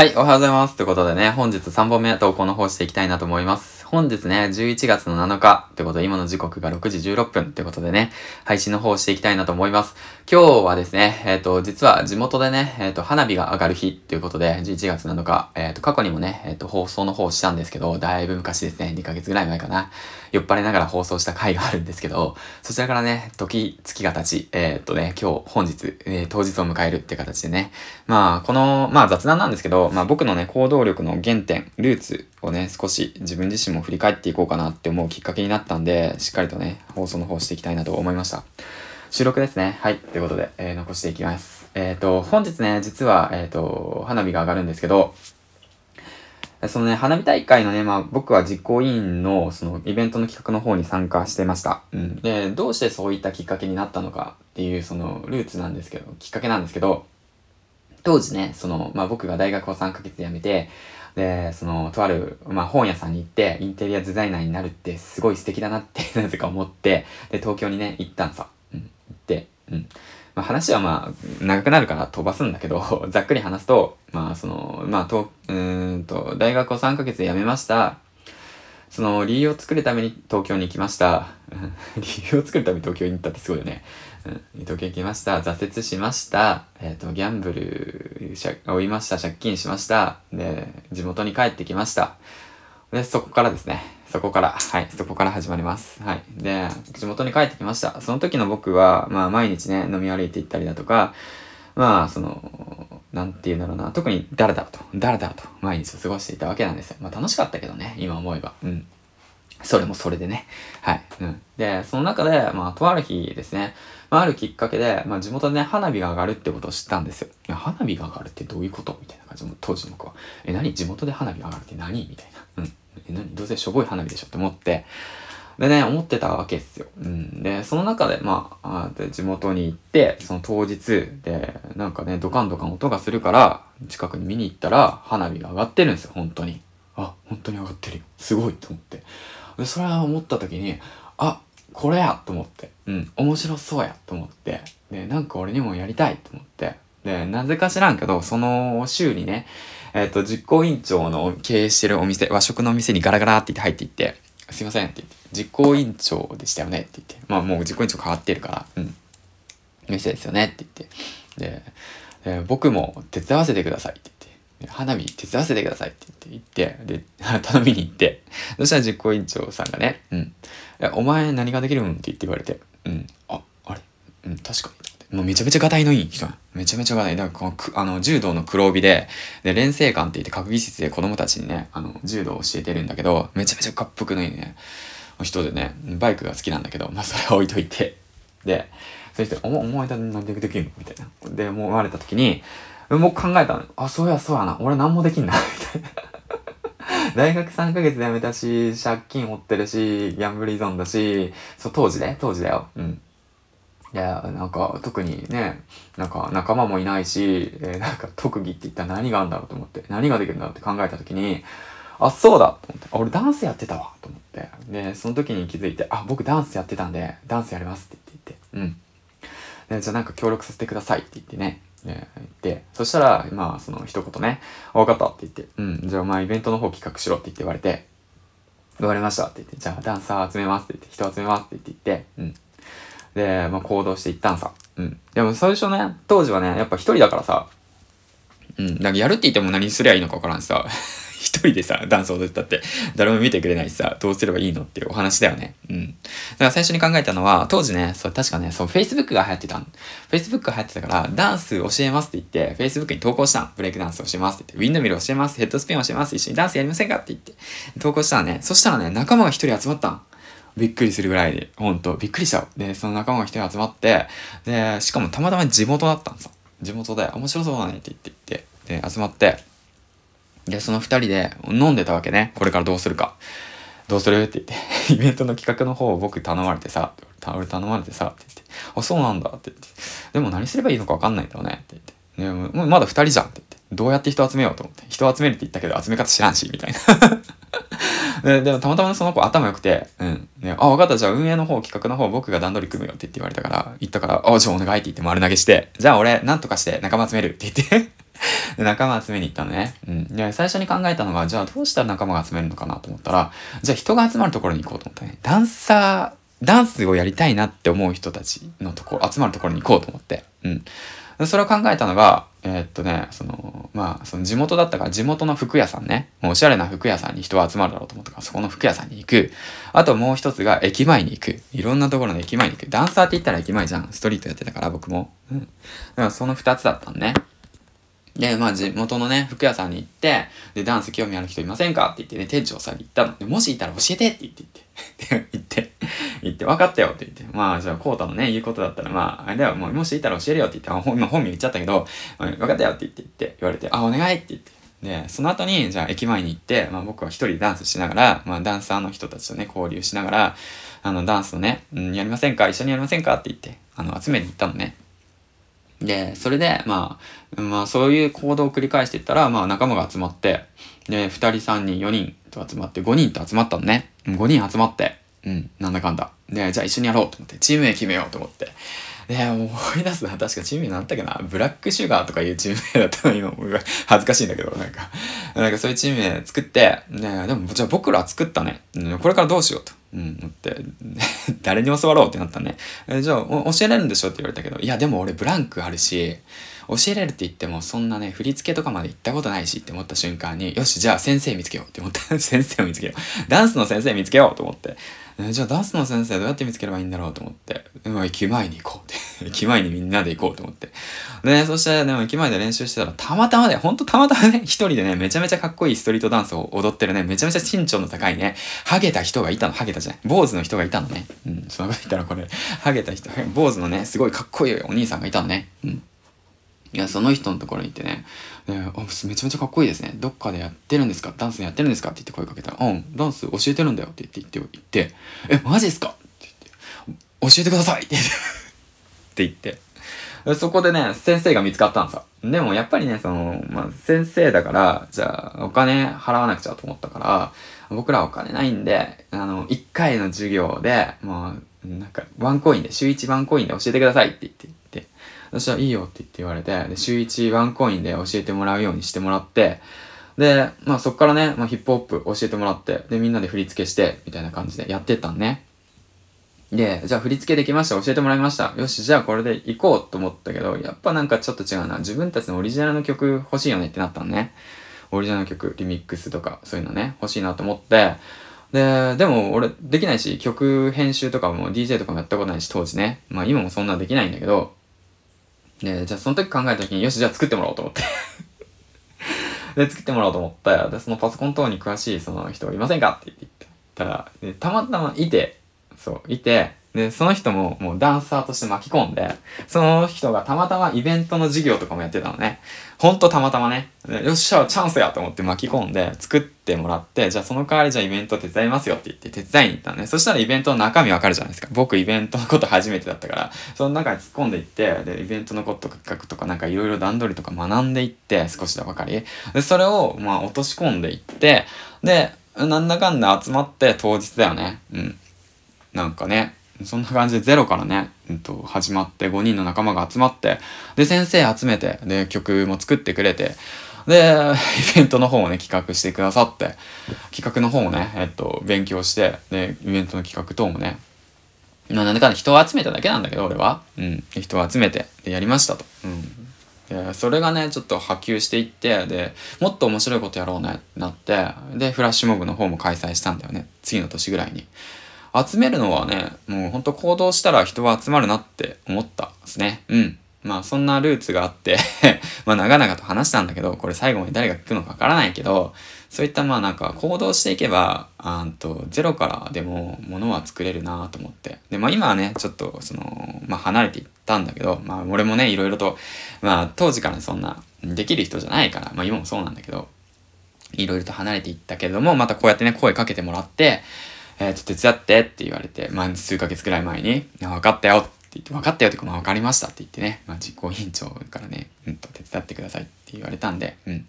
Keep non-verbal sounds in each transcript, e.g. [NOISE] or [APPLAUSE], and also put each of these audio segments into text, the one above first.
はい、おはようございます。ということでね、本日3本目投稿の方していきたいなと思います。本日ね、11月の7日ってことで、今の時刻が6時16分ってことでね、配信の方をしていきたいなと思います。今日はですね、えっ、と、実は地元でね、えっ、と、花火が上がる日っていうことで、11月7日、えっ、と、過去にもね、えっ、と、放送の方したんですけど、だいぶ昔ですね、2ヶ月ぐらい前かな。酔っ払いながら放送した回があるんですけど、そちらからね、時、月が経ち、えっ、とね、今日、本日、え当日を迎えるって形でね、まあ、この、まあ雑談なんですけど、まあ僕のね、行動力の原点、ルーツをね、少し自分自身も振り返っていこうかなって思うきっかけになったんで、しっかりとね、放送の方していきたいなと思いました。収録ですね。はい。ということで、えー残していきます。えっ、と、本日ね、実は、えっ、と、花火が上がるんですけど、そのね、花火大会のね、まあ僕は実行委員のそのイベントの企画の方に参加してました。うん。で、どうしてそういったきっかけになったのかっていうそのルーツなんですけど、きっかけなんですけど、当時ね、その、まあ僕が大学を3ヶ月で辞めて、で、その、とある、まあ本屋さんに行って、インテリアデザイナーになるってすごい素敵だなって、[LAUGHS] なぜか思って、で、東京にね、行ったんさ。うん。行って、うん。まあ話はまあ、長くなるから飛ばすんだけど、[LAUGHS] ざっくり話すと、まあその、まあと、うんと、大学を3ヶ月で辞めました。その理由を作るために東京に行きました。[LAUGHS] 理由を作るために東京に行ったってすごいよね。うん、東京行きました。挫折しました。えっ、と、ギャンブルしゃ、追いました。借金しました。で、地元に帰ってきました。で、そこからですね。そこから、はい、そこから始まります。はい。で、地元に帰ってきました。その時の僕は、まあ、毎日ね、飲み歩いて行ったりだとか、まあ、その、なんて言うんだろうな、特にダラダラと、ダラダラと毎日を過ごしていたわけなんですよ。まあ、楽しかったけどね、今思えば。うん。それもそれでね。はい。うん。で、その中で、まあ、とある日ですね、まあ、あるきっかけで、まあ、地元でね、花火が上がるってことを知ったんですよ。花火が上がるってどういうこと？みたいな感じで、当時の子は。え、何？地元で花火が上がるって何？みたいな。うん。え、何？どうせしょぼい花火でしょって思って。でね、思ってたわけですよ。うん。で、その中で、まあ、あで地元に行って、その当日で、なんかね、ドカンドカン音がするから、近くに見に行ったら、花火が上がってるんですよ、本当に。あ、本当に上がってるよ。すごいと思って。で、それは思った時に、あ、これやと思って。うん、面白そうやと思って。で、なんか俺にもやりたいと思って。で、なぜか知らんけど、その週にね、えっ、と、実行委員長の経営してるお店、和食のお店にガラガラって言って入っていって、すいませんって言って、実行委員長でしたよねって言って、まあもう実行委員長変わってるから、うん。店ですよねって言って、で、で僕も手伝わせてくださいって言って、花火手伝わせてくださいって言って、言って、で、[LAUGHS] 頼みに行って、そしたら実行委員長さんがね、うん。お前何ができるんって言って言われて、うん。あ、あれ？うん、確かに。もうめちゃめちゃガタイのいい人めちゃめちゃガタイ。だからこのく、あの、柔道の黒帯で、で、連成館って言って閣議室で子供たちにね、あの、柔道を教えてるんだけど、めちゃめちゃかっぷくのいいね、人でね、バイクが好きなんだけど、まあそれは置いといて。で、そういう人、お前、お前だなんでできんの？みたいな。で、もう言われた時に、もう考えたの。あ、そうや、そうやな。俺何もできんな。みたいな。[LAUGHS] 大学3ヶ月で辞めたし、借金負ってるし、ギャンブル依存だし、そう、当時ね、当時だよ。うん。いや、なんか、特にね、なんか仲間もいないし、えーなんか特技って言ったら何があるんだろうと思って、何ができるんだろうって考えた時に、あ、そうだと思って、あ俺ダンスやってたわと思って、で、その時に気づいて、あ、僕ダンスやってたんで、ダンスやりますって言って言って、うん。で、じゃあなんか協力させてくださいって言ってね、で言って、そしたら、まあ、その一言ね、わかったって言って、うん、じゃあまあイベントの方企画しろって言って言われて、言わかりましたって言って、じゃあダンサー集めますって言って、人集めますって言って、うん。で、まあ行動していったんさ。うん。でも最初ね、当時はね、やっぱ一人だからさ、うん。なんかやるって言っても何すりゃいいのかわからんしさ、[LAUGHS] 一人でさ、ダンス踊ってたって、誰も見てくれないしさ、どうすればいいのっていうお話だよね。うん。だから最初に考えたのは、当時ね、そう、確かね、そう、Facebook が流行ってたの。Facebook が流行ってたから、ダンス教えますって言って、Facebook に投稿したの。ブレイクダンス教えますって言って、ウィンドミル教えます、ヘッドスピン教えます、一緒にダンスやりませんかって言って、投稿したらね、そしたらね、仲間が一人集まったの。びっくりするぐらいで、ほんと、びっくりした。で、その仲間が一人集まって、で、しかもたまたま地元だったんさ。地元で、面白そうだねって言って言って、で、集まって、で、その二人で飲んでたわけね。これからどうするか。どうするって言って、[LAUGHS] イベントの企画の方を僕頼まれてさ、俺頼まれてさ、って言って、あ、そうなんだって言って、でも何すればいいのか分かんないんだよねって言って、ね、もまだ二人じゃんって言って、どうやって人集めようと思って、人集めるって言ったけど集め方知らんし、みたいな。[LAUGHS] ででもたまたまその子頭良くて、うん。あ、分かった、じゃあ運営の方、企画の方、僕が段取り組むよって言って言われたから、言ったから、あ、じゃあお願いって言って丸投げして、じゃあ俺、なんとかして仲間集めるって言って、[LAUGHS] 仲間集めに行ったのね。うん。で、最初に考えたのが、じゃあどうしたら仲間が集めるのかなと思ったら、じゃあ人が集まるところに行こうと思ったね。ダンサー、ダンスをやりたいなって思う人たちのところ、集まるところに行こうと思って。うん。それを考えたのが、えー、っとね、その、まあ、その地元だったから地元の服屋さんね、もうおしゃれな服屋さんに人が集まるだろうと思ったから、そこの服屋さんに行く。あともう一つが駅前に行く。いろんなところの駅前に行く。ダンサーって言ったら駅前じゃん。ストリートやってたから僕も。うん。だからその二つだったのね。で、まあ地元のね、服屋さんに行って、で、ダンス興味ある人いませんか？って言ってね、店長さんに言ったの。で、もしいたら教えてって言って [LAUGHS] 言って。言って、言って、分かったよって言って。まあ、じゃあ、コータのね、言うことだったら、まあ、あれだよ、もう、もしいたら教えるよって言って、あ、今本名言っちゃったけど、分かったよって言って言って、言われて、あ、お願いって言って。で、その後に、じゃあ駅前に行って、まあ僕は一人ダンスしながら、まあダンサーの人たちとね、交流しながら、あの、ダンスをね、うん、やりませんか？一緒にやりませんか？って言って、あの、集めに行ったのね。で、それで、まあ、まあそういう行動を繰り返していったら、まあ仲間が集まって、で、二人、3人、4人と集まって、5人と集まったのね。5人集まって、うん、なんだかんだ。で、じゃあ一緒にやろうと思って、チーム名決めようと思って。で、思い出すな。確かチーム名なんだっけな。ブラックシュガーとかいうチーム名だったの今、恥ずかしいんだけど、なんか。なんかそういうチーム名作って、ね、でも、じゃあ僕ら作ったね。これからどうしようと。うん、思って、[LAUGHS] 誰に教わろうってなったね。えじゃあ、教えられるんでしょって言われたけど、いや、でも俺ブランクあるし、教えられるって言っても、そんなね、振り付けとかまで行ったことないしって思った瞬間に、よし、じゃあ先生見つけようって思った。[LAUGHS] 先生を見つけよう。ダンスの先生見つけようと思って。えじゃあダンスの先生どうやって見つければいいんだろうと思って、うん、駅前に行こう。[LAUGHS] 駅前にみんなで行こうと思って。で、そして、でも駅前で練習してたら、たまたまね、ほんとたまたまね、一人でね、めちゃめちゃかっこいいストリートダンスを踊ってるね、めちゃめちゃ身長の高いね、ハゲた人がいたの、ハゲたじゃない、坊主の人がいたのね。うん、そのこと言ったらこれ、ハゲた人、坊主のね、すごいかっこいいお兄さんがいたのね。うん。いや、その人のところに行ってね、でめちゃめちゃかっこいいですね。どっかでやってるんですか？ダンスやってるんですか？って言って声かけたら、うん、ダンス教えてるんだよって言って言って、言って。え、マジっすか？って言って、教えてください！って言って。って言って。そこでね、先生が見つかったんさ。でもやっぱりね、その、まあ、先生だから、じゃあ、お金払わなくちゃと思ったから、僕らお金ないんで、あの、1回の授業で、もう、なんか、ワンコインで、週1ワンコインで教えてくださいって言って、そしたらいいよって言って言われて、で、週1ワンコインで教えてもらうようにしてもらって、で、まあそっからね、まあヒップホップ教えてもらって、で、みんなで振り付けして、みたいな感じでやってったんね。で、じゃあ振り付けできました。教えてもらいました。よし、じゃあこれで行こうと思ったけど、やっぱなんかちょっと違うな。自分たちのオリジナルの曲欲しいよねってなったのね。オリジナルの曲、リミックスとか、そういうのね、欲しいなと思って、で、でも俺できないし、曲編集とかも DJ とかもやったことないし、当時ね。まあ今もそんなできないんだけど、で、じゃあその時考えた時に、よし、じゃあ作ってもらおうと思って [LAUGHS] で、作ってもらおうと思った。で、そのパソコン等に詳しいその人いませんかって言ってたら、たまたまいて、そう、いて、で、その人ももうダンサーとして巻き込んで、その人がたまたまイベントの授業とかもやってたのね。ほんとたまたまね。よっしゃ、チャンスやと思って巻き込んで作ってもらって、じゃあその代わりじゃあイベント手伝いますよって言って手伝いに行ったのね。そしたらイベントの中身わかるじゃないですか。僕イベントのこと初めてだったから、その中に突っ込んでいって、で、イベントのこととか企画とかなんかいろいろ段取りとか学んでいって、少しでわかり。で、それをまあ落とし込んでいって、で、なんだかんだ集まって当日だよね。うん。なんかね、そんな感じでゼロからね、うんと、始まって5人の仲間が集まって、で、先生集めて、で、曲も作ってくれて、で、[LAUGHS] イベントの方をね、企画してくださって、企画の方をね、えっと、勉強して、で、イベントの企画等もね、まあ、なんだかんだ人を集めただけなんだけど、俺は。うん。人を集めて、で、やりましたと。うん。で、それがね、ちょっと波及していって、で、もっと面白いことやろうねってなって、で、フラッシュモブの方も開催したんだよね。次の年ぐらいに。集めるのはね、もうほんと行動したら人は集まるなって思ったですね。うん。まあそんなルーツがあって [LAUGHS] まあ長々と話したんだけど、これ最後に誰が聞くのかわからないけど、そういったまあなんか行動していけば、あんとゼロからでも物は作れるなと思って。で、まあ今はね、ちょっとその、まあ離れていったんだけど、まあ俺もね、いろいろと、まあ当時からそんなできる人じゃないから、まあ今もそうなんだけど、いろいろと離れていったけれども、またこうやってね、声かけてもらって、えちょっ、と、手伝ってって言われて、まあ、数ヶ月くらい前に、分かったよって言って、分かったよってか、まあ、分かりましたって言ってね、まあ、実行委員長からね、うんと、手伝ってくださいって言われたんで、うん。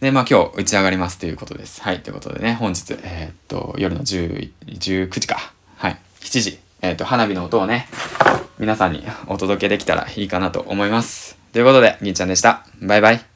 で、まあ、今日打ち上がりますということです。はい、ということでね、本日、えー、っと、夜の10、19時か。はい、7時、えー、っと、花火の音をね、皆さんにお届けできたらいいかなと思います。ということで、銀ちゃんでした。バイバイ。